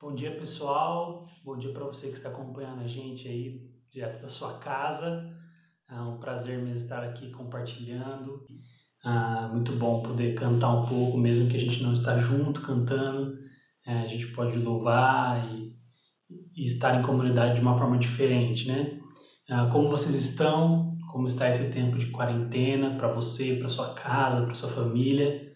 Bom dia, pessoal. Bom dia para você que está acompanhando a gente aí direto da sua casa. É um prazer mesmo estar aqui compartilhando. Ah, muito bom poder cantar um pouco, mesmo que a gente não está junto cantando. É, a gente pode louvar e, e, estar em comunidade de uma forma diferente, né? Ah, como vocês estão? Como está esse tempo de quarentena para você, para sua casa, para sua família?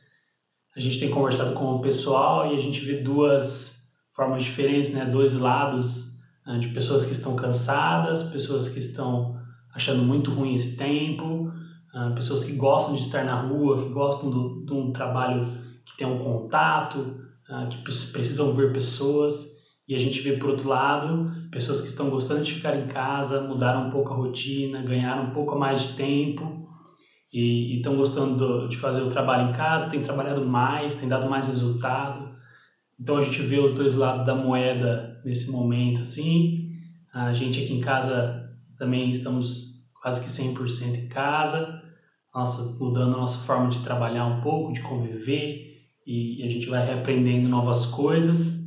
A gente tem conversado com o pessoal e a gente vê duas formas diferentes, né? Dois lados né? de pessoas que estão cansadas, pessoas que estão achando muito ruim esse tempo, uh, pessoas que gostam de estar na rua, que gostam do, de um trabalho que tem um contato, uh, que precisam ver pessoas. E a gente vê por outro lado pessoas que estão gostando de ficar em casa, mudaram um pouco a rotina, ganharam um pouco mais de tempo e estão gostando de fazer o trabalho em casa, têm trabalhado mais, têm dado mais resultado. Então a gente vê os dois lados da moeda nesse momento, assim. A gente aqui em casa também estamos quase que 100% em casa, nossa, mudando a nossa forma de trabalhar um pouco, de conviver, e a gente vai reaprendendo novas coisas,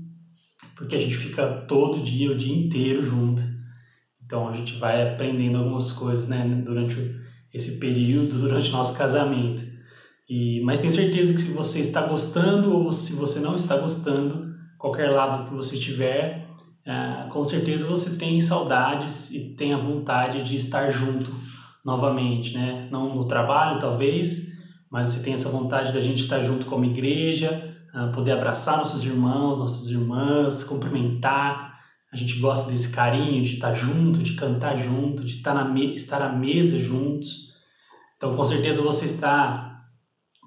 porque a gente fica todo dia, o dia inteiro junto. Então a gente vai aprendendo algumas coisas, né, durante esse período, durante o nosso casamento. E, mas tenho certeza que se você está gostando ou se você não está gostando, qualquer lado que você estiver, é, com certeza você tem saudades e tem a vontade de estar junto novamente, né? Não no trabalho, talvez, mas você tem essa vontade da gente estar junto como igreja, é, poder abraçar nossos irmãos, nossas irmãs, cumprimentar. A gente gosta desse carinho de estar junto, de cantar junto, de estar, na estar à mesa juntos. Então, com certeza você está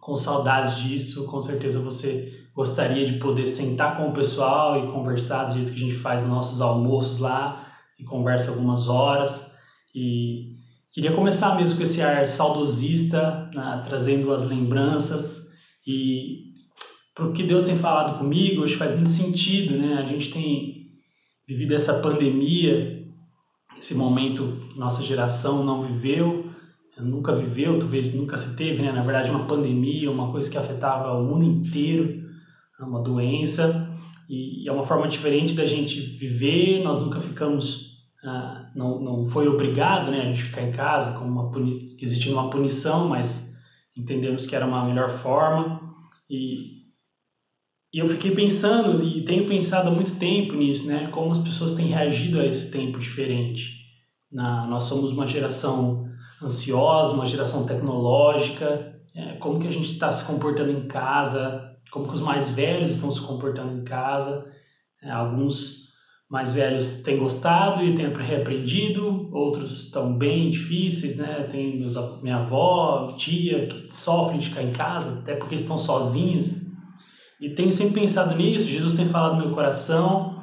com saudades disso, com certeza você gostaria de poder sentar com o pessoal e conversar do jeito que a gente faz nos nossos almoços lá e conversa algumas horas. E queria começar mesmo com esse ar saudosista, né, trazendo as lembranças e para o que Deus tem falado comigo, hoje faz muito sentido, né? A gente tem vivido essa pandemia, esse momento que nossa geração não viveu, nunca viveu, talvez nunca se teve, né? Na verdade, uma pandemia, uma coisa que afetava o mundo inteiro, é uma doença, e é uma forma diferente da gente viver. Nós nunca ficamos, ah, não, não foi obrigado, né? A gente ficar em casa, como uma puni existia uma punição, mas entendemos que era uma melhor forma. E, e eu fiquei pensando, e tenho pensado há muito tempo nisso, né? Como as pessoas têm reagido a esse tempo diferente. Na, nós somos uma geração ansiosa, uma geração tecnológica, é, como que a gente está se comportando em casa, como que os mais velhos estão se comportando em casa. É, alguns mais velhos têm gostado e têm reaprendido, outros estão bem difíceis, né? Tem meus, minha avó, tia, que sofrem de ficar em casa, até porque estão sozinhas. E tenho sempre pensado nisso, Jesus tem falado no meu coração.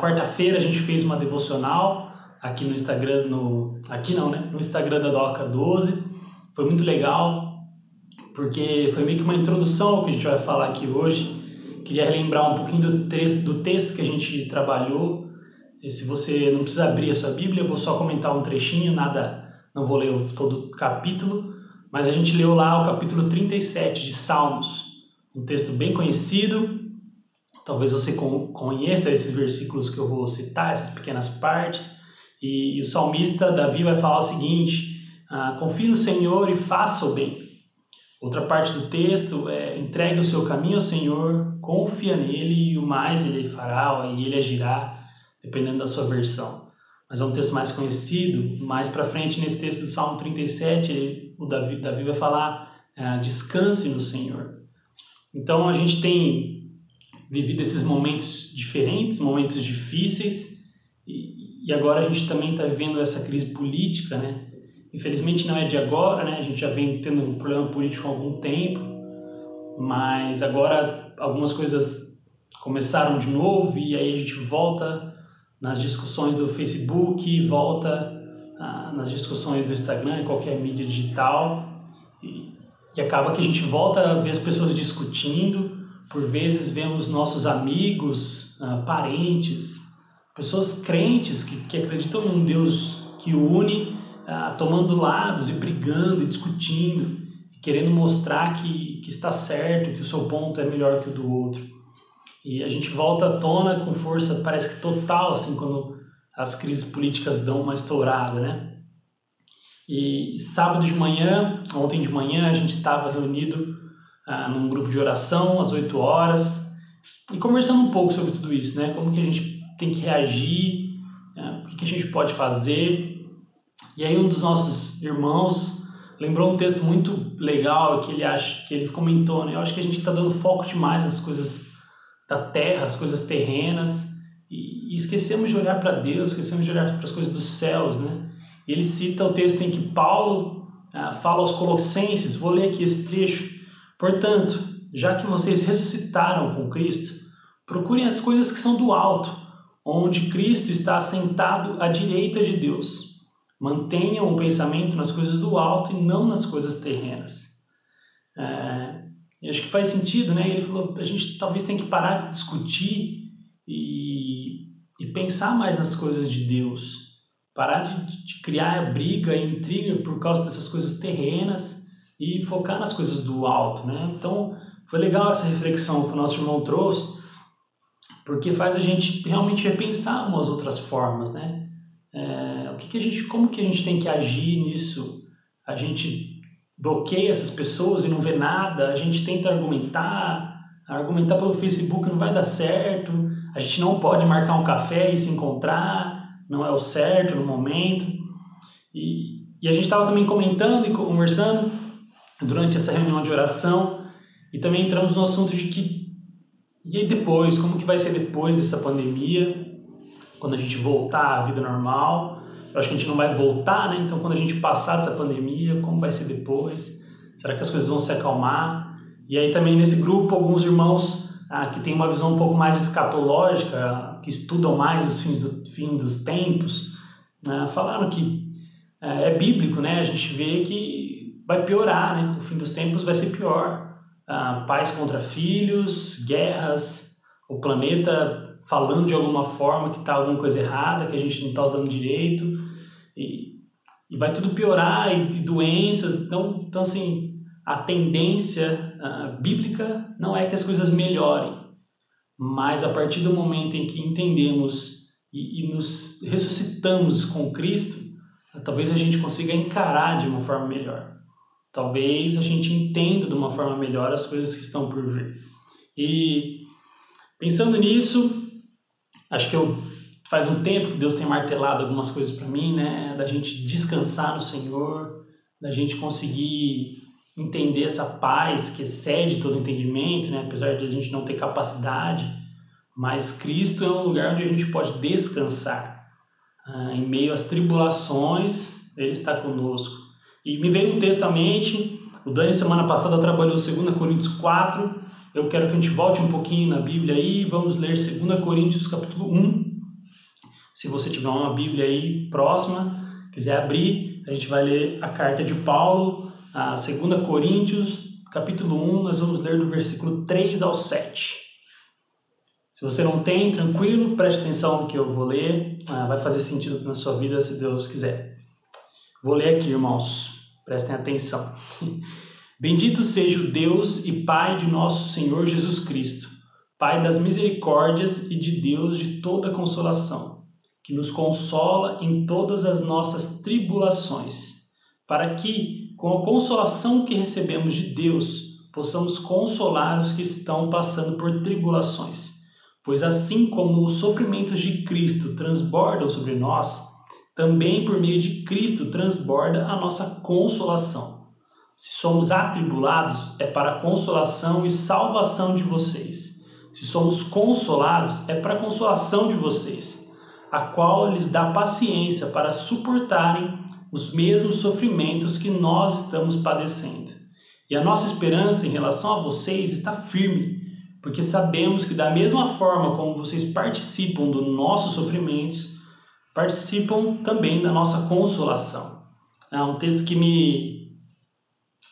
Quarta-feira a gente fez uma devocional aqui no Instagram, no aqui não, né? No Instagram da Doca 12. Foi muito legal, porque foi meio que uma introdução ao que a gente vai falar aqui hoje. Queria relembrar um pouquinho do texto, do texto que a gente trabalhou. E se você não precisa abrir a sua Bíblia, eu vou só comentar um trechinho, nada, não vou ler todo o capítulo, mas a gente leu lá o capítulo 37 de Salmos, um texto bem conhecido. Talvez você conheça esses versículos que eu vou citar, essas pequenas partes e, o salmista Davi vai falar o seguinte: ah, confie no Senhor e faça o bem. Outra parte do texto é: entregue o seu caminho ao Senhor, confia nele e o mais ele fará, e ele agirá, dependendo da sua versão. Mas é um texto mais conhecido. Mais para frente, nesse texto do Salmo 37, ele, o Davi, Davi vai falar: ah, descanse no Senhor. Então a gente tem vivido esses momentos diferentes, momentos difíceis, e agora a gente também está vivendo essa crise política, né? Infelizmente não é de agora, né? A gente já vem tendo um problema político há algum tempo, mas agora algumas coisas começaram de novo e aí a gente volta nas discussões do Facebook, volta ah, nas discussões do Instagram e qualquer mídia digital e, e acaba que a gente volta a ver as pessoas discutindo, por vezes vemos nossos amigos, ah, parentes, pessoas crentes que, que acreditam em um Deus que une, ah, tomando lados e brigando e discutindo, e querendo mostrar que, que está certo, que o seu ponto é melhor que o do outro. E a gente volta à tona com força, parece que total, assim, quando as crises políticas dão uma estourada, né? E sábado de manhã, ontem de manhã, a gente estava reunido ah, num grupo de oração às 8 horas e conversando um pouco sobre tudo isso, né? Como que a gente tem que reagir, ah, o que, que a gente pode fazer. E aí um dos nossos irmãos lembrou um texto muito legal que ele acha que ele comentou, né? Eu acho que a gente está dando foco demais nas coisas da terra, as coisas terrenas, e, esquecemos de olhar para Deus, esquecemos de olhar para as coisas dos céus, né? E ele cita o texto em que Paulo ah, fala aos Colossenses, vou ler aqui esse trecho. Portanto, já que vocês ressuscitaram com Cristo, procurem as coisas que são do alto, onde Cristo está sentado à direita de Deus. Mantenham o pensamento nas coisas do alto e não nas coisas terrenas. É, acho que faz sentido, né? Ele falou, a gente talvez tem que parar de discutir e, e pensar mais nas coisas de Deus. Parar de, de criar briga e intriga por causa dessas coisas terrenas e focar nas coisas do alto, né? Então, foi legal essa reflexão que o nosso irmão trouxe, porque faz a gente realmente repensar umas outras formas, né? É, o que, que a gente, como que a gente tem que agir nisso? A gente bloqueia essas pessoas e não vê nada, a gente tenta argumentar, argumentar pelo Facebook não vai dar certo, a gente não pode marcar um café e se encontrar, não é o certo no momento. E, e a gente estava também comentando e conversando durante essa reunião de oração e também entramos no assunto de que e aí depois, como que vai ser depois dessa pandemia, quando a gente voltar à vida normal? Eu acho que a gente não vai voltar, né? Então, quando a gente passar dessa pandemia, como vai ser depois? Será que as coisas vão se acalmar? E aí também nesse grupo, alguns irmãos ah, que têm uma visão um pouco mais escatológica, que estudam mais os fins do fim dos tempos, né? falaram que é, é, bíblico, né? A gente vê que vai piorar, né? O fim dos tempos vai ser pior. Ah, pais contra filhos, guerras, o planeta falando de alguma forma que está alguma coisa errada, que a gente não está usando direito, e, e vai tudo piorar, e, e, doenças, então, então assim, a tendência uh, bíblica não é que as coisas melhorem, mas a partir do momento em que entendemos e, e nos ressuscitamos com Cristo, talvez a gente consiga encarar de uma forma melhor. Talvez a gente entenda de uma forma melhor as coisas que estão por vir. E pensando nisso, Acho que eu faz um tempo que Deus tem martelado algumas coisas para mim, né? Da gente descansar no Senhor, da gente conseguir entender essa paz que excede todo entendimento, né? Apesar de a gente não ter capacidade, mas Cristo é um lugar onde a gente pode descansar. Ah, em meio às tribulações, Ele está conosco. E me veio um texto à mente, o Dani semana passada trabalhou 2 Coríntios 4, eu quero que a gente volte um pouquinho na Bíblia aí, vamos ler 2 Coríntios capítulo 1. Se você tiver uma Bíblia aí próxima, quiser abrir, a gente vai ler a carta de Paulo, a 2 Coríntios capítulo 1, nós vamos ler do versículo 3 ao 7. Se você não tem, tranquilo, preste atenção no que eu vou ler, ah, vai fazer sentido na sua vida se Deus quiser. Vou ler aqui, irmãos, prestem atenção. Bendito seja o Deus e Pai de nosso Senhor Jesus Cristo, Pai das misericórdias e de Deus de toda consolação, que nos consola em todas as nossas tribulações, para que, com a consolação que recebemos de Deus, possamos consolar os que estão passando por tribulações. Pois assim como os sofrimentos de Cristo transbordam sobre nós, também por meio de Cristo transborda a nossa consolação se somos atribulados, é para a consolação e salvação de vocês. Se somos consolados, é para a consolação de vocês, a qual lhes dá paciência para suportarem os mesmos sofrimentos que nós estamos padecendo. E a nossa esperança em relação a vocês está firme, porque sabemos que da mesma forma como vocês participam dos nossos sofrimentos, participam também da nossa consolação. É um texto que me,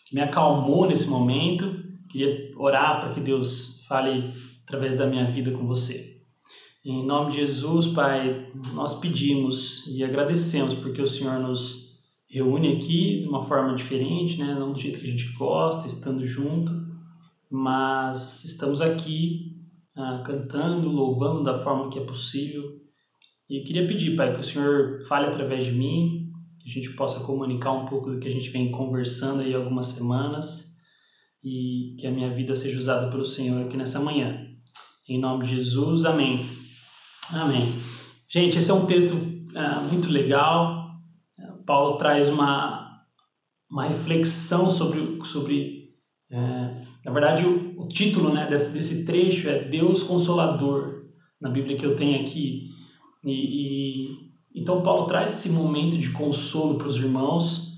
que me acalmou nesse momento. Queria orar para que Deus fale através da minha vida com você. Em nome de Jesus, Pai, nós pedimos e agradecemos porque o Senhor nos reúne aqui de uma forma diferente, né? não do jeito que a gente gosta, estando junto, mas estamos aqui ah, cantando, louvando da forma que é possível. E queria pedir, Pai, que o Senhor fale através de mim, que a gente possa comunicar um pouco do que a gente vem conversando aí algumas semanas e que a minha vida seja usada pelo Senhor aqui nessa manhã. Em nome de Jesus, amém. Amém. Gente, esse é um texto é, muito legal. Paulo traz uma, uma reflexão sobre, sobre é, na verdade, o, o, título né, desse, desse trecho é Deus Consolador, na Bíblia que eu tenho aqui. E, e então, Paulo traz esse momento de consolo para os irmãos,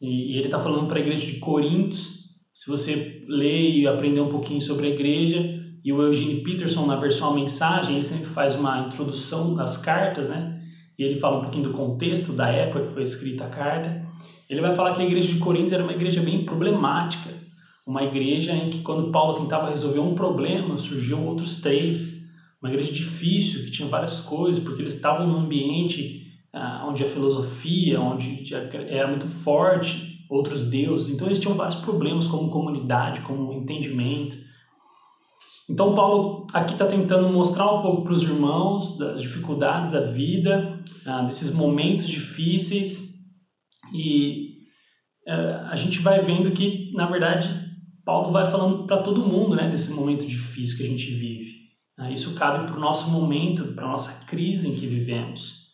e, e ele está falando para a igreja de Corintos. Se você ler e aprender um pouquinho sobre a igreja, e o Eugene Peterson, na versão A Mensagem, ele sempre faz uma introdução das cartas, né? E ele fala um pouquinho do contexto da época que foi escrita a carta. Ele vai falar que a igreja de Coríntios era uma igreja bem problemática, uma igreja em que quando Paulo tentava resolver um problema, surgiam outros três. Uma igreja difícil, que tinha várias coisas, porque eles estavam num ambiente ah, onde a filosofia, onde era muito forte, outros deuses. Então eles tinham vários problemas como comunidade, como entendimento. Então, Paulo aqui está tentando mostrar um pouco para os irmãos das dificuldades da vida, ah, desses momentos difíceis, e eh, a gente vai vendo que, na verdade, Paulo vai falando para todo mundo né, desse momento difícil que a gente vive. Ah, isso cabe para o nosso momento, para a nossa crise em que vivemos.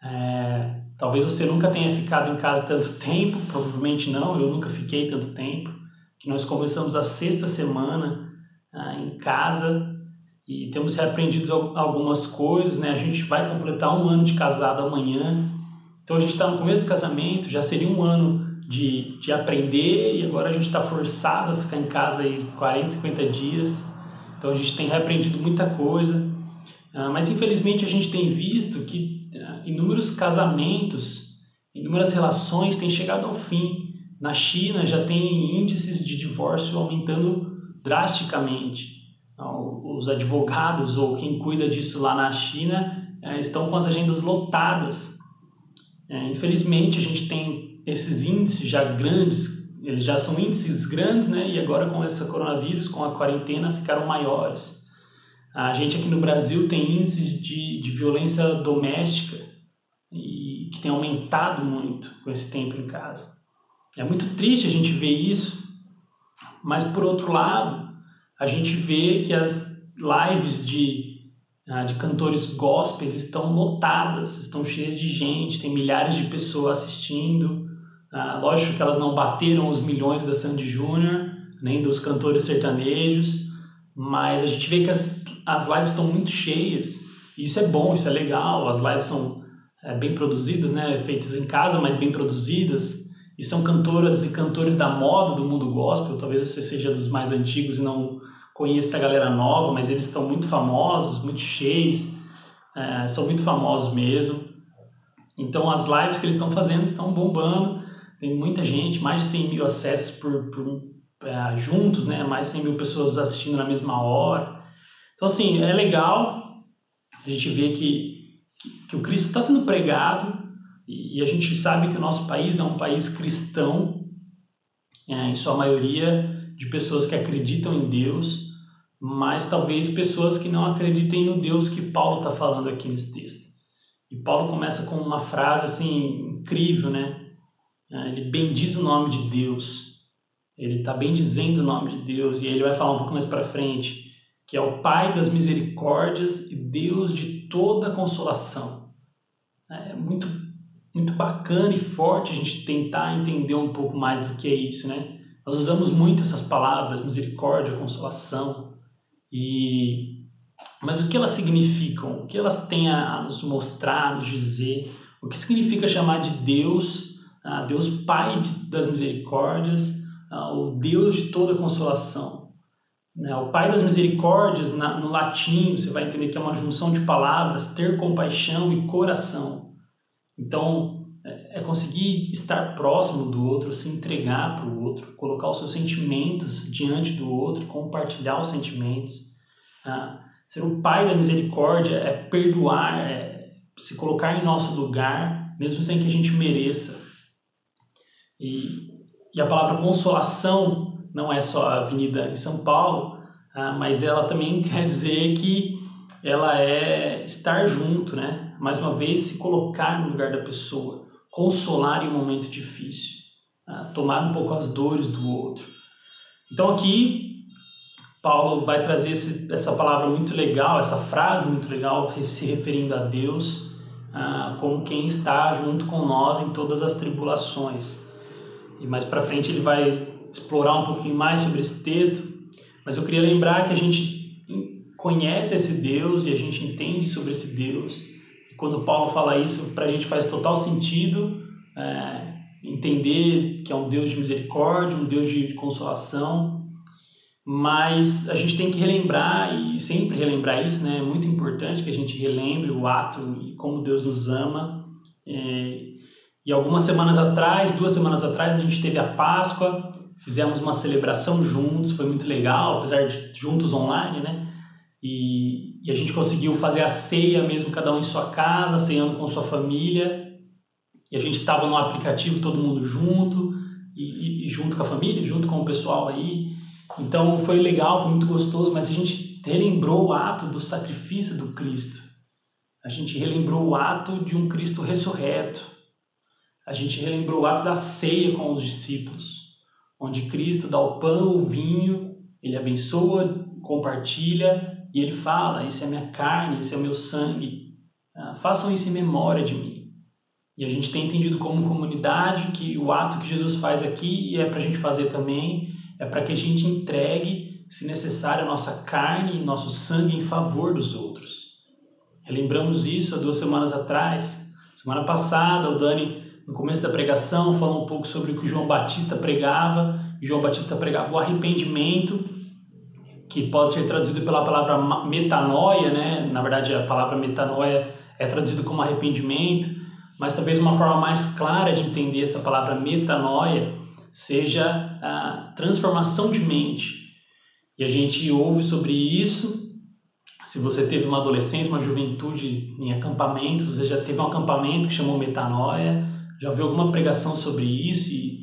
É, talvez você nunca tenha ficado em casa tanto tempo, provavelmente não, eu nunca fiquei tanto tempo, que nós começamos a sexta semana ah, em casa e temos reaprendido algumas coisas, né? A gente vai completar um ano de casado amanhã, então a gente está no começo do casamento, já seria um ano de, de aprender e agora a gente está forçado a ficar em casa aí 40, 50 dias, então a gente tem reaprendido muita coisa, ah, mas infelizmente a gente tem visto que ah, inúmeros casamentos, inúmeras relações têm chegado ao fim. Na China já tem índices de divórcio aumentando drasticamente. Então, os advogados ou quem cuida disso lá na China é, estão com as agendas lotadas. É, infelizmente, a gente tem esses índices já grandes, eles já são índices grandes, né? E agora com esse coronavírus, com a quarentena, ficaram maiores. A gente aqui no Brasil tem índices de, de violência doméstica e que tem aumentado muito com esse tempo em casa. É muito triste a gente ver isso, mas, por outro lado, a gente vê que as lives de, ah, de cantores gospels estão lotadas, estão cheias de gente, tem milhares de pessoas assistindo. Ah, lógico que elas não bateram os milhões da Sandy Júnior, nem dos cantores sertanejos, mas a gente vê que as, as lives estão muito cheias. Isso é bom, isso é legal. As lives são é, bem produzidas, né? feitas em casa, mas bem produzidas e são cantoras e cantores da moda do mundo gospel. Talvez você seja dos mais antigos e não conheça a galera nova, mas eles estão muito famosos, muito cheios, é, são muito famosos mesmo. Então as lives que eles estão fazendo estão bombando, tem muita gente, mais de 100 mil acessos por, por é, juntos, né? mais de 100 mil pessoas assistindo na mesma hora. Então assim, é legal a gente ver que, que, que o Cristo está sendo pregado, e a gente sabe que o nosso país é um país cristão, é, em sua maioria de pessoas que acreditam em Deus, mas talvez pessoas que não acreditem no Deus que Paulo está falando aqui nesse texto. E Paulo começa com uma frase assim incrível, né? É, ele bendiz o nome de Deus. Ele está bendizendo o nome de Deus e ele vai falar um pouco mais para frente que é o Pai das misericórdias e Deus de toda consolação. É muito muito bacana e forte a gente tentar entender um pouco mais do que é isso, né? Nós usamos muito essas palavras, misericórdia, consolação, e mas o que elas significam? O que elas têm a nos mostrar, nos dizer? O que significa chamar de Deus, Deus Pai das misericórdias, o Deus de toda consolação? Né? O Pai das Misericórdias, no latim, você vai entender que é uma junção de palavras, ter compaixão e coração. Então, é, é conseguir estar próximo do outro, se entregar para o outro, colocar os seus sentimentos diante do outro, compartilhar os sentimentos. Ah, ser o Pai da misericórdia é perdoar, é se colocar em nosso lugar, mesmo sem que a gente mereça. E, e a palavra consolação não é só a avenida em São Paulo, ah, mas ela também quer dizer que ela é estar junto, né? Mais uma vez, se colocar no lugar da pessoa, consolar em um momento difícil, ah, tomar um pouco as dores do outro. Então aqui Paulo vai trazer esse, essa palavra muito legal, essa frase muito legal, se referindo a Deus ah, como quem está junto com nós em todas as tribulações. E mais para frente ele vai explorar um pouquinho mais sobre esse texto, mas eu queria lembrar que a gente conhece esse Deus e a gente entende sobre esse Deus. E quando Paulo fala isso, para a gente faz total sentido é, entender que é um Deus de misericórdia, um Deus de consolação, mas a gente tem que relembrar e sempre relembrar isso, né? É muito importante que a gente relembre o ato e como Deus nos ama. É, e algumas semanas atrás, duas semanas atrás, a gente teve a Páscoa fizemos uma celebração juntos, foi muito legal, apesar de juntos online, né? E, e a gente conseguiu fazer a ceia mesmo, cada um em sua casa, ceando com sua família. E a gente estava no aplicativo todo mundo junto, e, e, junto com a família, junto com o pessoal aí. Então foi legal, foi muito gostoso, mas a gente relembrou o ato do sacrifício do Cristo. A gente relembrou o ato de um Cristo ressurreto. A gente relembrou o ato da ceia com os discípulos onde Cristo dá o pão, o vinho, ele abençoa, compartilha e ele fala: Isso é minha carne, esse é o meu sangue. Ah, façam isso em memória de mim. E a gente tem entendido como comunidade que o ato que Jesus faz aqui, e é para a gente fazer também, é para que a gente entregue, se necessário, a nossa carne e nosso sangue em favor dos outros. Relembramos isso há duas semanas atrás. Semana passada, o Dani no começo da pregação, falou um pouco sobre o que João Batista pregava. João Batista pregava o arrependimento, que pode ser traduzido pela palavra metanoia, né? Na verdade, a palavra metanoia é traduzido como arrependimento, mas talvez uma forma mais clara de entender essa palavra metanoia seja a transformação de mente. E a gente ouve sobre isso. Se você teve uma adolescência, uma juventude em acampamentos, você já teve um acampamento que chamou metanoia já ouvi alguma pregação sobre isso e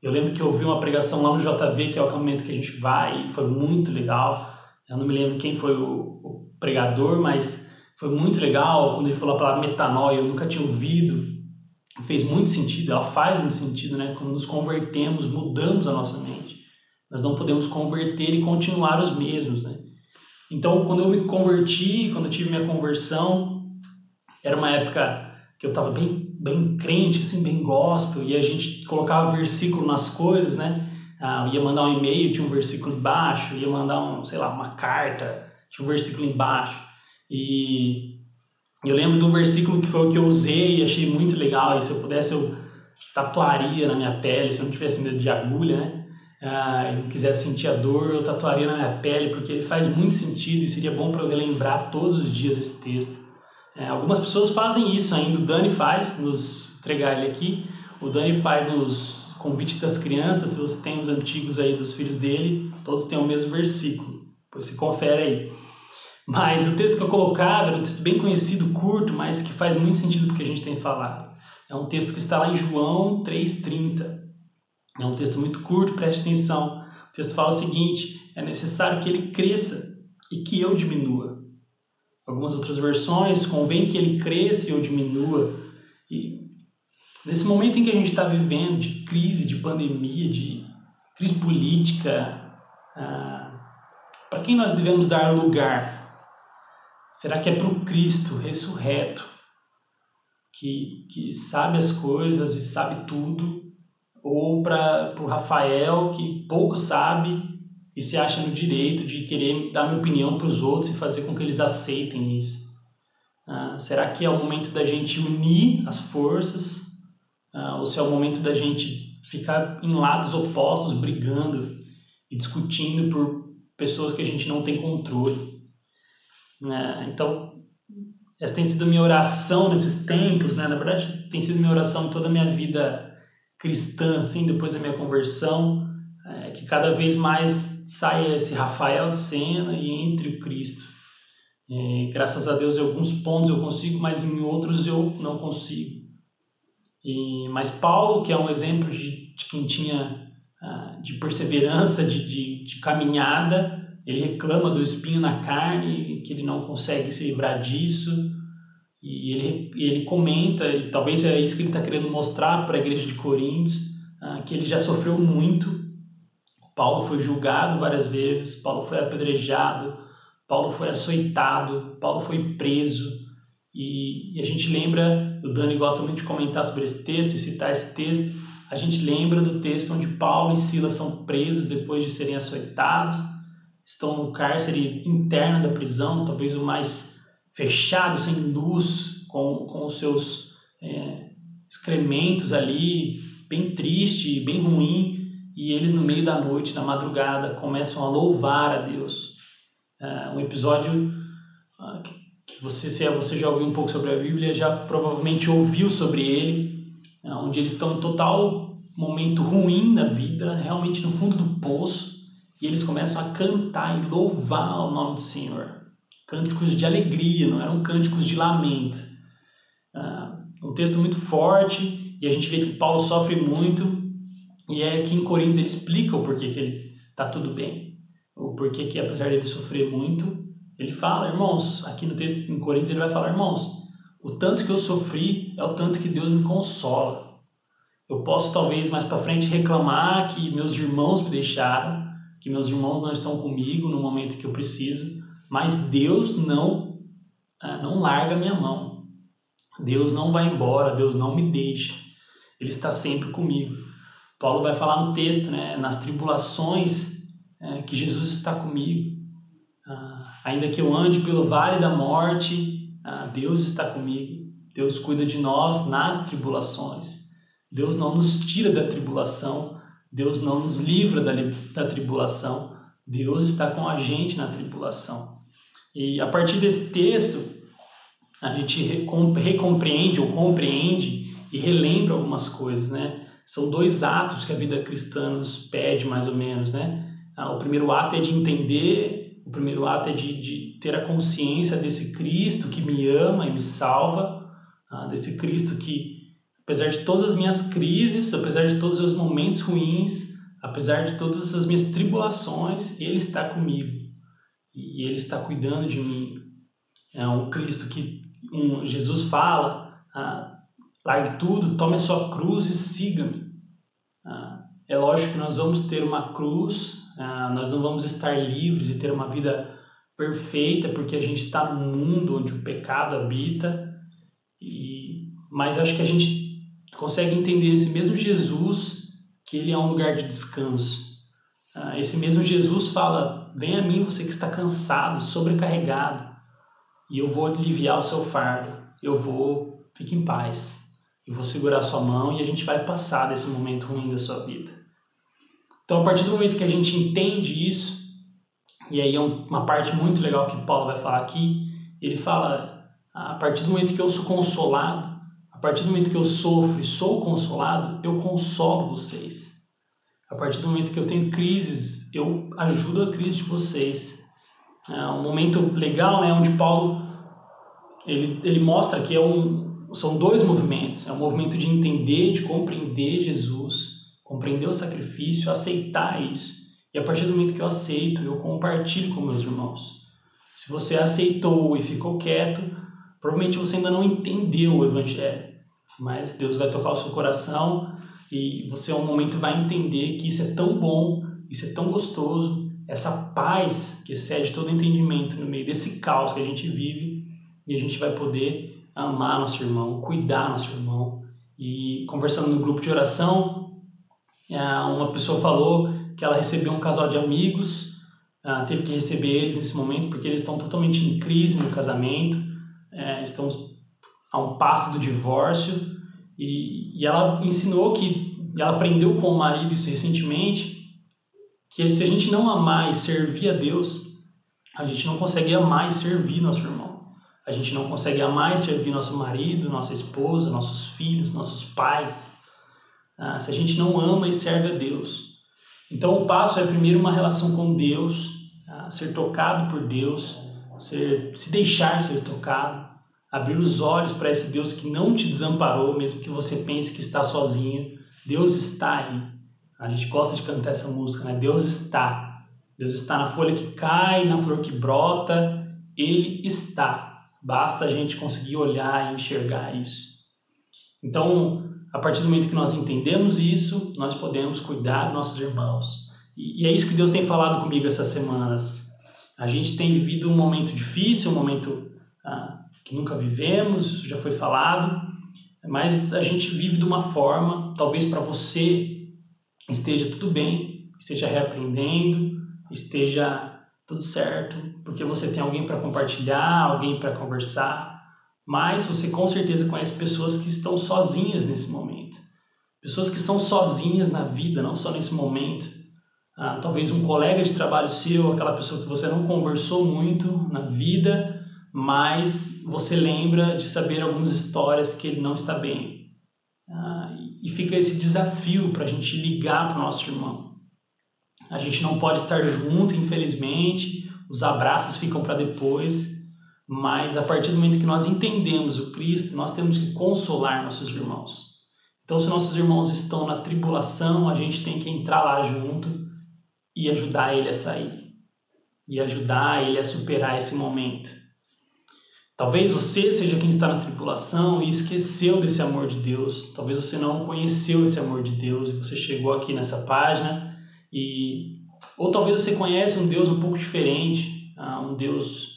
eu lembro que eu ouvi uma pregação lá no JV, que é o acampamento que a gente vai, e foi muito legal. Eu não me lembro quem foi o, o pregador, mas foi muito legal quando ele falou a palavra metanoia, eu nunca tinha ouvido. Fez muito sentido, ela faz muito sentido, né? Quando nos convertemos, mudamos a nossa mente. Nós não podemos converter e continuar os mesmos, né? Então, quando eu me converti, quando eu tive minha conversão, era uma época que eu estava bem bem crente, assim, bem gospel, e a gente colocava versículo nas coisas, né? Ah, ia mandar um e-mail, tinha um versículo embaixo, ia mandar um, sei lá, uma carta, tinha um versículo embaixo. E eu lembro do versículo que foi o que eu usei e achei muito legal, e se eu pudesse eu tatuaria na minha pele, se eu não tivesse medo de agulha, né? Ah, e não quisesse sentir a dor, eu tatuaria na minha pele, porque ele faz muito sentido e seria bom para eu relembrar todos os dias esse texto. É, algumas pessoas fazem isso ainda, o Dani faz, nos entregar ele aqui, o Dani faz nos convites das crianças, se você tem os antigos aí dos filhos dele, todos têm o mesmo versículo, depois você confere aí. Mas o texto que eu colocava era um texto bem conhecido, curto, mas que faz muito sentido porque a gente tem falado. É um texto que está lá em João 3,30. É um texto muito curto, preste atenção. O texto fala o seguinte: é necessário que ele cresça e que eu diminua algumas outras versões, convém que ele cresça ou diminua. E nesse momento em que a gente está vivendo de crise, de pandemia, de crise política, ah, para quem nós devemos dar lugar? Será que é para o Cristo ressurreto, que, que sabe as coisas e sabe tudo? Ou para o Rafael, que pouco sabe e se acha no direito de querer dar minha opinião para os outros e fazer com que eles aceitem isso? Ah, será que é o momento da gente unir as forças? Ah, ou se é o momento da gente ficar em lados opostos, brigando e discutindo por pessoas que a gente não tem controle. Né? Então, essa tem sido minha oração nesses tempos, né? Na verdade, tem sido minha oração toda a minha vida cristã, assim, depois da minha conversão, que cada vez mais saia esse Rafael de cena e entre o Cristo. É, graças a Deus, em alguns pontos eu consigo, mas em outros eu não consigo. E, mas Paulo, que é um exemplo de, de quem tinha uh, de perseverança, de, de, de caminhada, ele reclama do espinho na carne, que ele não consegue se livrar disso. E ele, ele comenta, e talvez é isso que ele está querendo mostrar para a igreja de Coríntios, uh, que ele já sofreu muito. Paulo foi julgado várias vezes, Paulo foi apedrejado, Paulo foi açoitado, Paulo foi preso. E, e a gente lembra, o Dani gosta muito de comentar sobre esse texto e citar esse texto. A gente lembra do texto onde Paulo e Silas são presos depois de serem açoitados estão no cárcere interno da prisão, talvez o mais fechado, sem luz, com, com os seus é, excrementos ali, bem triste, bem ruim, e eles no meio da noite, na madrugada, começam a louvar a Deus. É, um episódio uh, que, você, se você já ouviu um pouco sobre a Bíblia, já provavelmente ouviu sobre ele, uh, onde eles estão em total momento ruim na vida, realmente no fundo do poço, e eles começam a cantar e louvar o nome do Senhor. Cânticos de alegria, não eram cânticos de lamento. Uh, um texto muito forte, e a gente vê que Paulo sofre muito, e é aqui em Coríntios ele explica o porquê que ele está tudo bem. O porquê que, apesar dele sofrer muito, ele fala, irmãos, aqui no texto em Coríntios ele vai falar, irmãos, o tanto que eu sofri é o tanto que Deus me consola. Eu posso talvez mais para frente reclamar que meus irmãos me deixaram, que meus irmãos não estão comigo no momento que eu preciso, mas Deus não ah, não larga minha mão. Deus não vai embora, Deus não me deixa. Ele está sempre comigo. Paulo vai falar no texto, né, nas tribulações, é, que Jesus está comigo. Ah, ainda que eu ande pelo vale da morte, ah, Deus está comigo. Deus cuida de nós nas tribulações. Deus não nos tira da tribulação, Deus não nos livra da, da tribulação, Deus está com a gente na tribulação. E a partir desse texto, a gente recompreende ou compreende e relembra algumas coisas, né? São dois atos que a vida cristã nos pede, mais ou menos, né? Ah, o primeiro ato é de entender, o primeiro ato é de, de ter a consciência desse Cristo que me ama e me salva, ah, desse Cristo que apesar de todas as minhas crises, apesar de todos os momentos ruins, apesar de todas as minhas tribulações, Ele está comigo e Ele está cuidando de mim. É um Cristo que um, Jesus fala: ah, largue tudo, tome a sua cruz e siga-me. Ah, é lógico que nós vamos ter uma cruz, ah, nós não vamos estar livres e ter uma vida perfeita, porque a gente está num mundo onde o pecado habita. E, mas acho que a gente consegue entender esse mesmo Jesus que ele é um lugar de descanso. Ah, esse mesmo Jesus fala: Vem a mim, você que está cansado, sobrecarregado, e eu vou aliviar o seu fardo. Eu vou, fique em paz. Eu vou segurar sua mão e a gente vai passar desse momento ruim da sua vida. Então, a partir do momento que a gente entende isso, e aí é uma parte muito legal que Paulo vai falar aqui, ele fala: a partir do momento que eu sou consolado, a partir do momento que eu sofro e sou consolado, eu consolo vocês. A partir do momento que eu tenho crises, eu ajudo a crise de vocês. É um momento legal, né, onde Paulo ele, ele mostra que é um, são dois movimentos. É um movimento de entender, de compreender Jesus, compreender o sacrifício, aceitar isso. E a partir do momento que eu aceito, eu compartilho com meus irmãos. Se você aceitou e ficou quieto, provavelmente você ainda não entendeu o Evangelho mas Deus vai tocar o seu coração e você, um momento, vai entender que isso é tão bom, isso é tão gostoso, essa paz que excede todo entendimento no meio desse caos que a gente vive e a gente vai poder amar nosso irmão, cuidar nosso irmão. E conversando no grupo de oração, é, uma pessoa falou que ela recebeu um casal de amigos, ah, teve que receber eles nesse momento porque eles estão totalmente em crise no casamento, é, estão a um passo do divórcio e, ela ensinou que ela aprendeu com o marido isso recentemente que se a gente não amar e servir a Deus, a gente não consegue amar e servir nosso irmão. A gente não consegue amar e servir nosso marido, nossa esposa, nossos filhos, nossos pais. Ah, se a gente não ama e serve a Deus. Então o passo é primeiro uma relação com Deus, ah, ser tocado por Deus, ser, se deixar ser tocado, abrir os olhos para esse Deus que não te desamparou, mesmo que você pense que está sozinho. Deus está aí. A gente gosta de cantar essa música, né? Deus está. Deus está na folha que cai, na flor que brota. Ele está. Basta a gente conseguir olhar e enxergar isso. Então, a partir do momento que nós entendemos isso, nós podemos cuidar dos nossos irmãos. E, é isso que Deus tem falado comigo essas semanas. A gente tem vivido um momento difícil, um momento ah, que nunca vivemos, isso já foi falado, mas a gente vive de uma forma, talvez para você esteja tudo bem, esteja reaprendendo, esteja tudo certo, porque você tem alguém para compartilhar, alguém para conversar, mas você com certeza conhece pessoas que estão sozinhas nesse momento. Pessoas que são sozinhas na vida, não só nesse momento. Ah, talvez um colega de trabalho seu, aquela pessoa que você não conversou muito na vida, mas você lembra de saber algumas histórias que ele não está bem. Ah, e fica esse desafio para a gente ligar para o nosso irmão. A gente não pode estar junto, infelizmente, os abraços ficam para depois, mas a partir do momento que nós entendemos o Cristo, nós temos que consolar nossos irmãos. Então, se nossos irmãos estão na tribulação, a gente tem que entrar lá junto e ajudar ele a sair. E ajudar ele a superar esse momento. Talvez você seja quem está na tribulação e esqueceu desse amor de Deus. Talvez você não conheceu esse amor de Deus e você chegou aqui nessa página e ou talvez você conhece um Deus um pouco diferente, ah, um Deus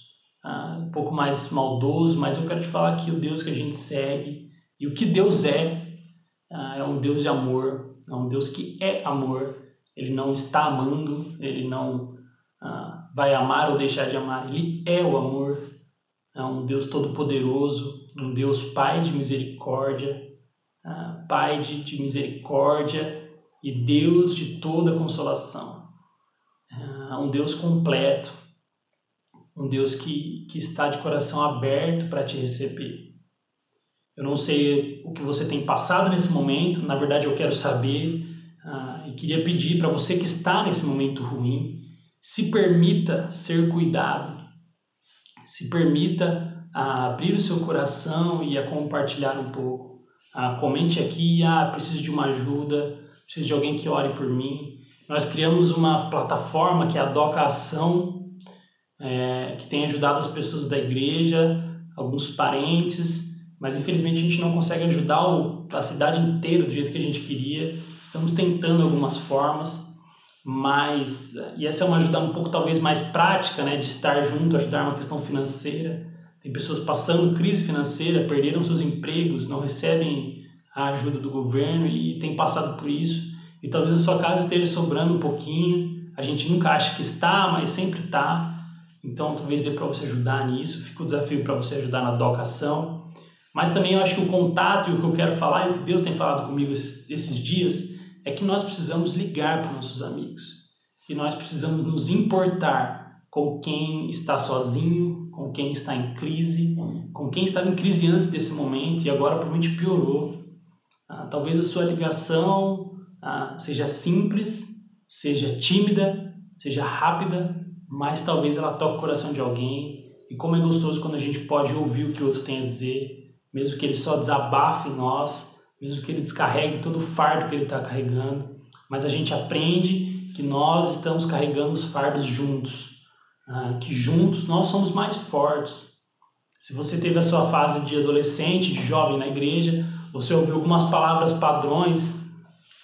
ah, um pouco mais maldoso, mas eu quero te falar que o Deus que a gente segue e o que Deus é, ah, é um Deus de amor, é um Deus que é amor. Ele não está amando, ele não vai amar ou deixar de amar, ele é o amor. É um Deus todo-poderoso, um Deus Pai de misericórdia, Pai de, de misericórdia e Deus de toda consolação. um Deus completo, um Deus que, que está de coração aberto para te receber. Eu não sei o que você tem passado nesse momento, na verdade eu quero saber uh, e queria pedir para você que está nesse momento ruim, se permita ser cuidado, se permita uh, abrir o seu coração e a compartilhar um pouco. Uh, comente aqui, ah, preciso de uma ajuda, preciso de alguém que ore por mim. Nós criamos uma plataforma que é a Doca Ação, é, que tem ajudado as pessoas da igreja, alguns parentes, mas infelizmente a gente não consegue ajudar o, a cidade inteira do jeito que a gente queria. Estamos tentando algumas formas, mas e essa é uma ajuda um pouco talvez mais prática, né, de estar junto, ajudar uma questão financeira. Tem pessoas passando crise financeira, perderam seus empregos, não recebem a ajuda do governo e tem passado por isso. E talvez a sua casa esteja sobrando um pouquinho. A gente nunca acha que está, mas sempre está. Então, talvez dê para você ajudar nisso. Fica o desafio para você ajudar na docação. Mas também eu acho que o contato e o que eu quero falar e o que Deus tem falado comigo esses, esses dias é que nós precisamos ligar para nossos amigos. Que nós precisamos nos importar com quem está sozinho, com quem está em crise, com quem estava em crise antes desse momento e agora provavelmente piorou. Ah, talvez a sua ligação ah, seja simples, seja tímida, seja rápida, mas talvez ela toque o coração de alguém. E como é gostoso quando a gente pode ouvir o que o outro tem a dizer, mesmo que ele só desabafe em nós, mesmo que ele descarregue todo o fardo que ele está carregando, mas a gente aprende que nós estamos carregando os fardos juntos, ah, que juntos nós somos mais fortes. Se você teve a sua fase de adolescente, de jovem na igreja, você ouviu algumas palavras padrões,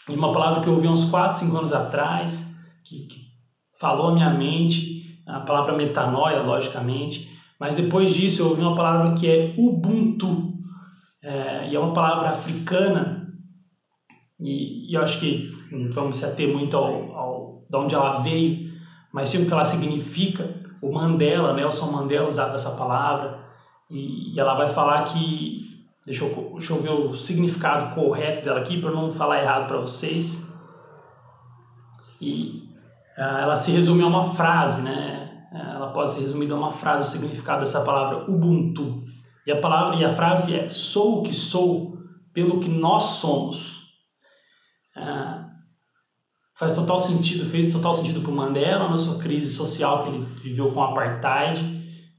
e uma palavra que eu ouvi uns 4, 5 anos atrás, que, que falou a minha mente, a palavra metanoia, logicamente, mas depois disso eu ouvi uma palavra que é Ubuntu, é, e é uma palavra africana, e, e, eu acho que não vamos se ater muito ao, ao, de onde ela veio, mas sim o que ela significa. O Mandela, Nelson Mandela usava essa palavra, e, e ela vai falar que, deixa eu, deixa eu ver o significado correto dela aqui, para não falar errado para vocês, e ah, ela se resume a uma frase, né? Ela pode ser resumida a uma frase, o significado dessa palavra Ubuntu. E a palavra e a frase é: sou o que sou pelo que nós somos. Ah, faz total sentido, fez total sentido para o Mandela na sua crise social que ele viveu com o apartheid,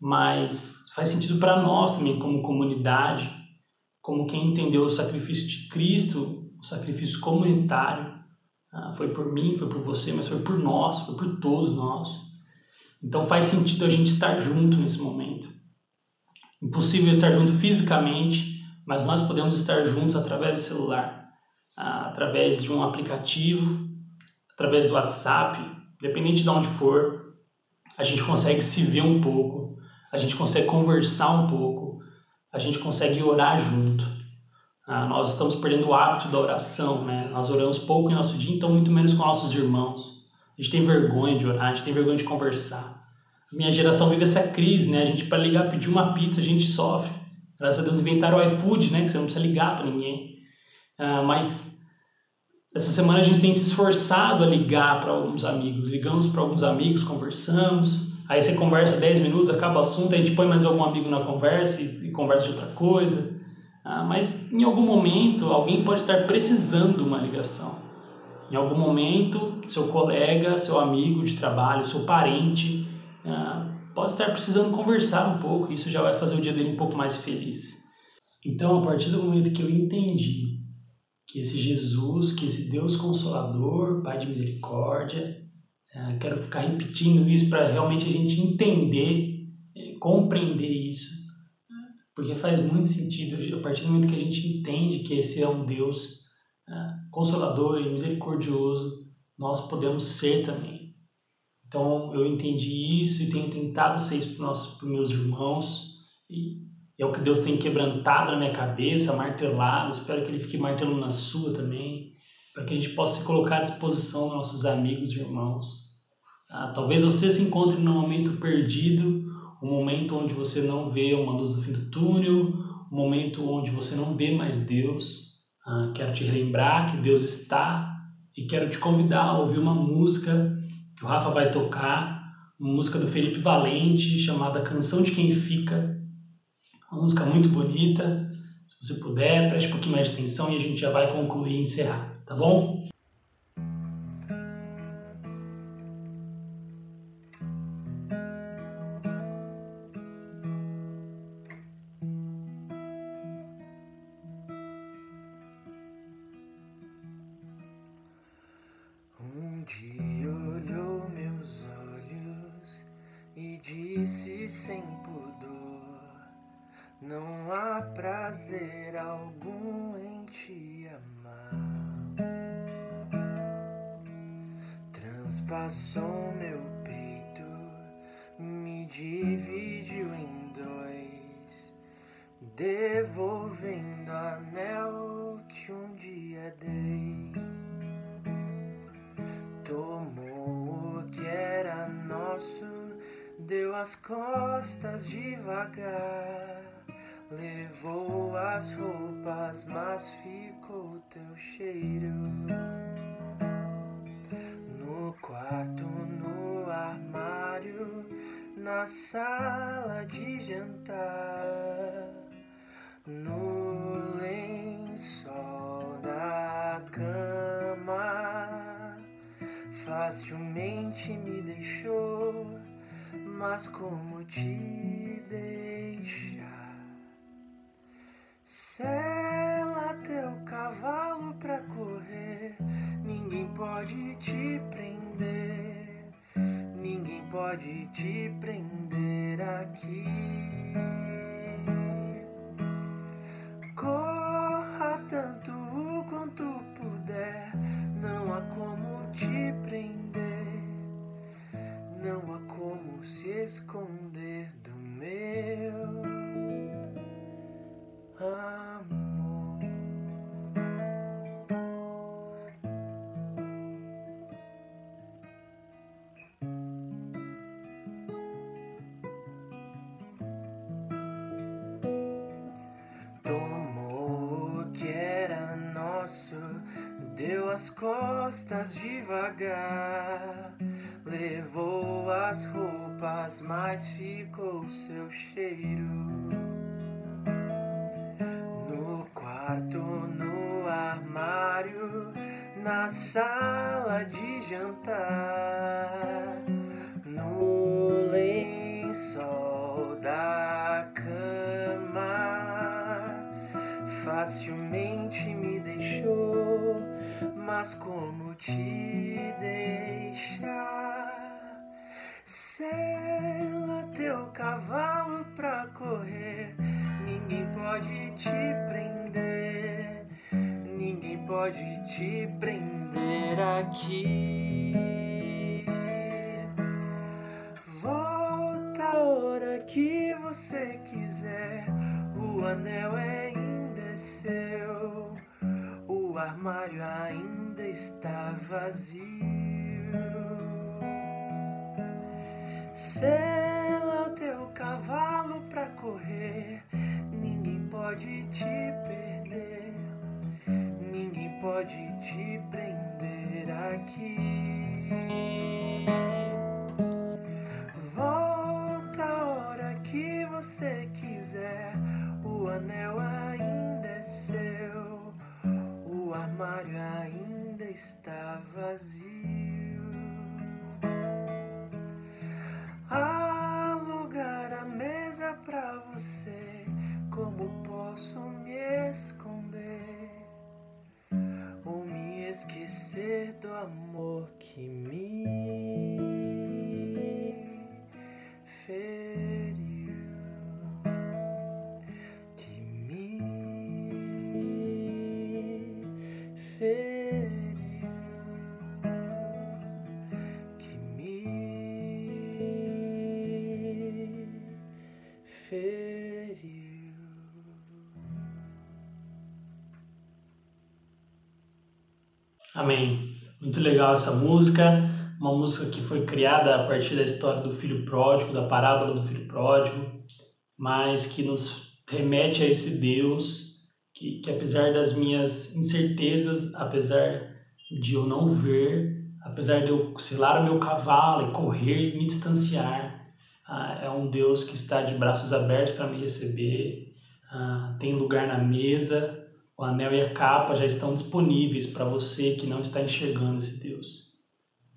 mas faz sentido para nós também como comunidade, como quem entendeu o sacrifício de Cristo, o sacrifício comunitário. Ah, foi por mim, foi por você, mas foi por nós, foi por todos nós. Então faz sentido a gente estar junto nesse momento. Impossível estar junto fisicamente, mas nós podemos estar juntos através do celular, ah, através de um aplicativo, através do WhatsApp, independente de onde for, a gente consegue se ver um pouco, a gente consegue conversar um pouco, a gente consegue orar junto. Ah, nós estamos perdendo o hábito da oração, né? Nós oramos pouco em nosso dia, então muito menos com nossos irmãos. A gente tem vergonha de orar, a gente tem vergonha de conversar. A minha geração vive essa crise, né? A gente para ligar pedir uma pizza, a gente sofre. Graças a Deus inventaram o iFood, né? Que você não precisa ligar para ninguém. Ah, mas essa semana a gente tem se esforçado a ligar para alguns amigos. Ligamos para alguns amigos, conversamos. Aí você conversa 10 minutos, acaba o assunto, a gente põe mais algum amigo na conversa e, e conversa de outra coisa. Ah, mas em algum momento alguém pode estar precisando de uma ligação. Em algum momento, seu colega, seu amigo de trabalho, seu parente ah, pode estar precisando conversar um pouco. Isso já vai fazer o dia dele um pouco mais feliz. Então, a partir do momento que eu entendi que esse Jesus, que esse Deus Consolador, Pai de Misericórdia, quero ficar repetindo isso para realmente a gente entender, é, compreender isso, porque faz muito sentido a partir do momento que a gente entende que esse é um Deus é, consolador e misericordioso, nós podemos ser também. Então eu entendi isso e tenho tentado ser isso para os meus irmãos e é o que Deus tem quebrantado na minha cabeça, martelado. Espero que Ele fique martelando na sua também, para que a gente possa se colocar à disposição dos nossos amigos e irmãos. Ah, talvez você se encontre num momento perdido, um momento onde você não vê uma luz no fim do túnel, um momento onde você não vê mais Deus. Ah, quero te relembrar que Deus está e quero te convidar a ouvir uma música que o Rafa vai tocar, uma música do Felipe Valente chamada Canção de Quem Fica uma música muito bonita. Se você puder, preste um pouquinho mais de atenção e a gente já vai concluir e encerrar, tá bom? Nosso, deu as costas devagar Levou as roupas, mas ficou teu cheiro. No quarto, no armário, na sala de jantar, no lençol Facilmente me deixou, mas como te deixar? Sela teu cavalo pra correr, ninguém pode te prender, ninguém pode te prender aqui. Corra prender, não há como se esconder do meu amor. Tomou o que era nosso, deu as costas devagar, Levou as roupas, mas ficou seu cheiro. No quarto, no armário, na sala de jantar, no lençol da cama, facilmente me deixou, mas como te deixar? Sela teu cavalo pra correr, ninguém pode te prender, ninguém pode te prender aqui. Volta a hora que você quiser, o anel ainda é seu, o armário ainda está vazio. Sela o teu cavalo pra correr, ninguém pode te perder, ninguém pode te prender aqui. Volta a hora que você quiser, o anel ainda é seu, armário ainda está vazio. Há lugar à mesa pra você. Como posso me esconder ou me esquecer do amor que me essa música, uma música que foi criada a partir da história do filho pródigo, da parábola do filho pródigo, mas que nos remete a esse Deus que, que apesar das minhas incertezas, apesar de eu não ver, apesar de eu selar o meu cavalo e correr e me distanciar, ah, é um Deus que está de braços abertos para me receber, ah, tem lugar na mesa, o anel e a capa já estão disponíveis para você que não está enxergando esse Deus.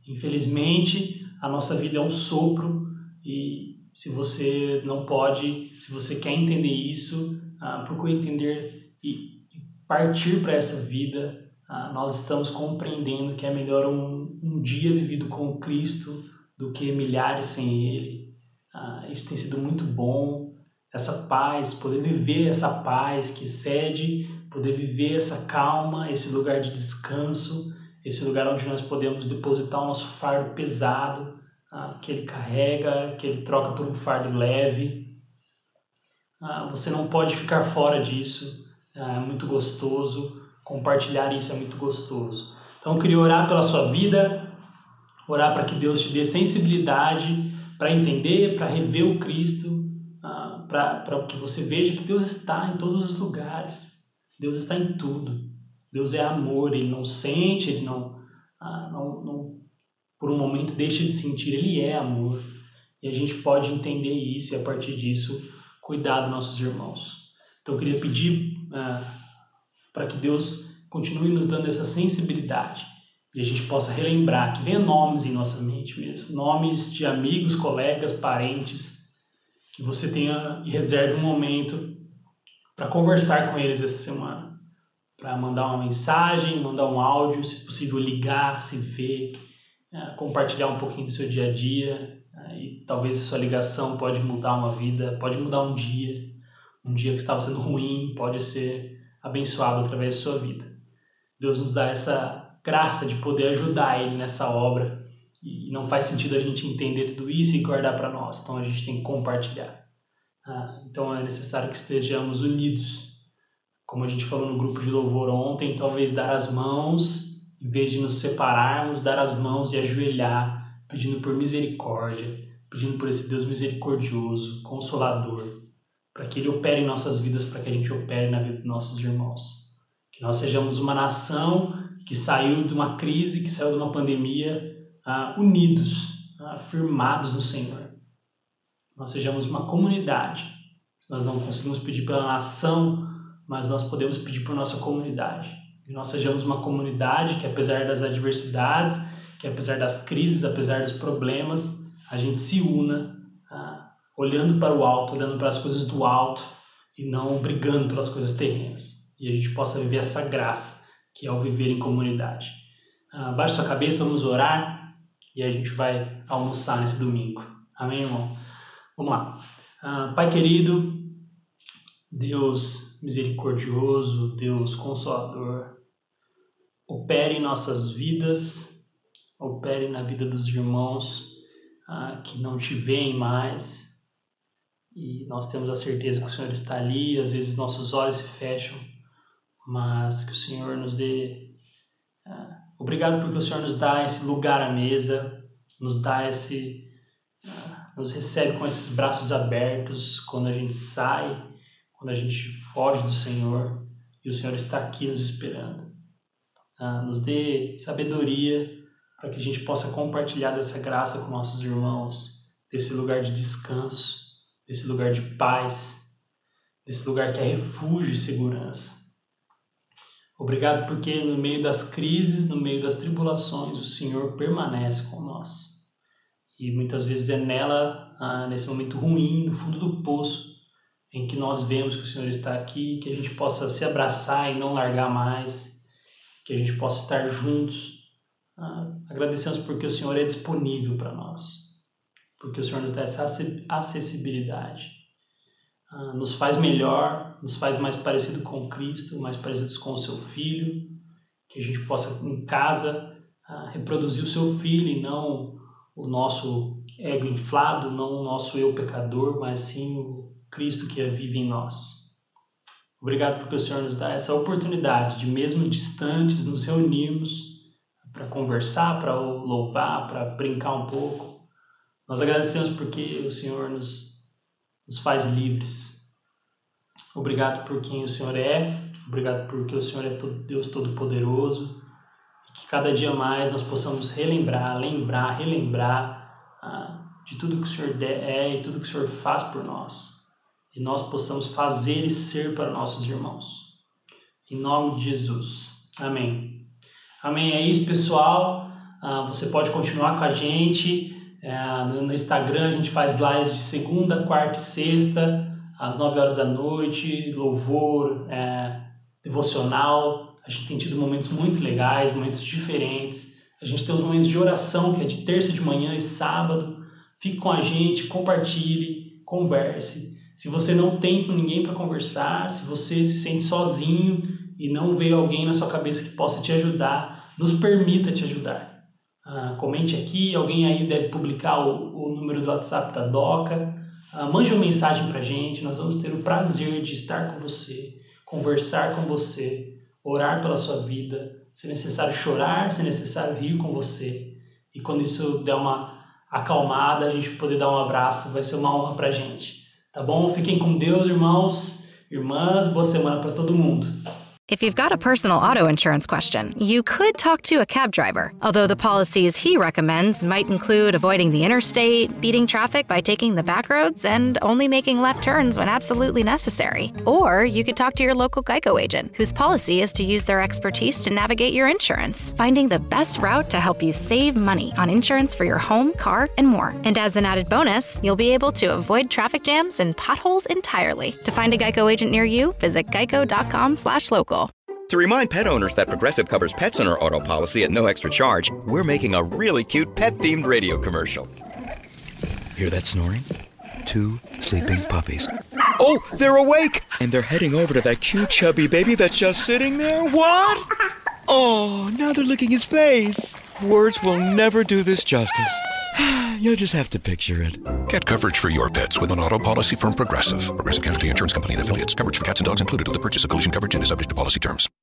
Infelizmente, a nossa vida é um sopro e se você não pode, se você quer entender isso, ah, procure entender e partir para essa vida. Ah, nós estamos compreendendo que é melhor um, um dia vivido com Cristo do que milhares sem Ele. Ah, isso tem sido muito bom. Essa paz, poder viver essa paz que excede, poder viver essa calma, esse lugar de descanso, esse lugar onde nós podemos depositar o nosso fardo pesado, ah, que Ele carrega, que Ele troca por um fardo leve. Ah, você não pode ficar fora disso, ah, é muito gostoso, compartilhar isso é muito gostoso. Então eu queria orar pela sua vida, orar para que Deus te dê sensibilidade para entender, para rever o Cristo, ah, para que você veja que Deus está em todos os lugares, Deus está em tudo. Deus é amor, Ele não sente, Ele não, ah, não, não por um momento deixa de sentir, Ele é amor. E a gente pode entender isso e a partir disso cuidar dos nossos irmãos. Então eu queria pedir ah, para que Deus continue nos dando essa sensibilidade e a gente possa relembrar que venha nomes em nossa mente mesmo, nomes de amigos, colegas, parentes, que você tenha e reserve um momento para conversar com eles essa semana, para mandar uma mensagem, mandar um áudio, se possível ligar, se ver, eh, compartilhar um pouquinho do seu dia a dia, eh, e talvez a sua ligação pode mudar uma vida, pode mudar um dia, um dia que estava sendo ruim pode ser abençoado através da sua vida. Deus nos dá essa graça de poder ajudar Ele nessa obra e não faz sentido a gente entender tudo isso e guardar para nós, então a gente tem que compartilhar. Ah, então é necessário que estejamos unidos. Como a gente falou no grupo de louvor ontem, talvez dar as mãos, em vez de nos separarmos, dar as mãos e ajoelhar, pedindo por misericórdia, pedindo por esse Deus misericordioso, consolador, para que Ele opere em nossas vidas, para que a gente opere na vida dos nossos irmãos. Que nós sejamos uma nação que saiu de uma crise, que saiu de uma pandemia, uh, unidos, uh, firmados no Senhor. Nós sejamos uma comunidade. Se nós não conseguimos pedir pela nação, mas nós podemos pedir por nossa comunidade. Que nós sejamos uma comunidade que, apesar das adversidades, que apesar das crises, apesar dos problemas, a gente se una, uh, olhando para o alto, olhando para as coisas do alto e não brigando pelas coisas terrenas. E a gente possa viver essa graça que é o viver em comunidade. Uh, baixe sua cabeça, vamos orar e a gente vai almoçar nesse domingo. Amém, irmão? Vamos lá. Uh, Pai querido, Deus misericordioso, Deus consolador, opere em nossas vidas, opere na vida dos irmãos uh, que não te veem mais. E nós temos a certeza que o Senhor está ali, às vezes nossos olhos se fecham, mas que o Senhor nos dê. Uh, obrigado porque o Senhor nos dá esse lugar à mesa, nos dá esse. Nos recebe com esses braços abertos quando a gente sai, quando a gente foge do Senhor e o Senhor está aqui nos esperando. Uh, nos dê sabedoria para que a gente possa compartilhar dessa graça com nossos irmãos, desse lugar de descanso, desse lugar de paz, desse lugar que é refúgio e segurança. Obrigado porque no meio das crises, no meio das tribulações, o Senhor permanece com nós. E muitas vezes é nela, ah, nesse momento ruim, no fundo do poço, em que nós vemos que o Senhor está aqui, que a gente possa se abraçar e não largar mais, que a gente possa estar juntos. Ah, agradecemos porque o Senhor é disponível para nós, porque o Senhor nos dá essa acessibilidade. Ah, nos faz melhor, nos faz mais parecido com Cristo, mais parecidos com o seu Filho, que a gente possa em casa ah, reproduzir o seu Filho e não o nosso ego inflado, não o nosso eu pecador, mas sim o Cristo que vive em nós. Obrigado porque o Senhor nos dá essa oportunidade de, mesmo distantes, nos reunirmos para conversar, para louvar, para brincar um pouco. Nós agradecemos porque o Senhor nos nos faz livres. Obrigado por quem o Senhor é, obrigado porque o Senhor é Deus Todo-Poderoso que cada dia mais nós possamos relembrar, lembrar, relembrar ah, de tudo que o Senhor é e tudo que o Senhor faz por nós e nós possamos fazer e ser para nossos irmãos. Em nome de Jesus. Amém. Amém. É isso, pessoal. Ah, você pode continuar com a gente. É, no Instagram a gente faz live de segunda, quarta e sexta, às 9 horas da noite, louvor, é, devocional. A gente tem tido momentos muito legais, momentos diferentes. A gente tem os momentos de oração, que é de terça de manhã e sábado. Fique com a gente, compartilhe, converse. Se você não tem com ninguém para conversar, se você se sente sozinho e não vê alguém na sua cabeça que possa te ajudar, nos permita te ajudar. Uh, comente aqui, alguém aí deve publicar o, o número do WhatsApp da DOCA. Uh, mande uma mensagem para gente, nós vamos ter o prazer de estar com você, conversar com você, orar pela sua vida, se necessário chorar, se necessário rir com você. E quando isso der uma acalmada, a gente poder dar um abraço, vai ser uma honra para gente. Tá bom? Fiquem com Deus, irmãos, irmãs, boa semana para todo mundo. If you've got a personal auto insurance question, you could talk to a cab driver, although the policies he recommends might include avoiding the interstate, beating traffic by taking the back roads, and only making left turns when absolutely necessary. Or you could talk to your local Geico agent, whose policy is to use their expertise to navigate your insurance, finding the best route to help you save money on insurance for your home, car, and more. And as an added bonus, you'll be able to avoid traffic jams and potholes entirely. To find a Geico agent near you, visit geico.com/local. To remind pet owners that Progressive covers pets on our auto policy at no extra charge, we're making a really cute pet themed radio commercial. Hear that snoring? Two sleeping puppies. Oh, they're awake! And they're heading over to that cute chubby baby that's just sitting there. What? Oh, now they're licking his face. Words will never do this justice. You'll just have to picture it. Get coverage for your pets with an auto policy from Progressive. Progressive Casualty Insurance Company and affiliates. Coverage for cats and dogs included with the purchase of collision coverage and is subject to policy terms.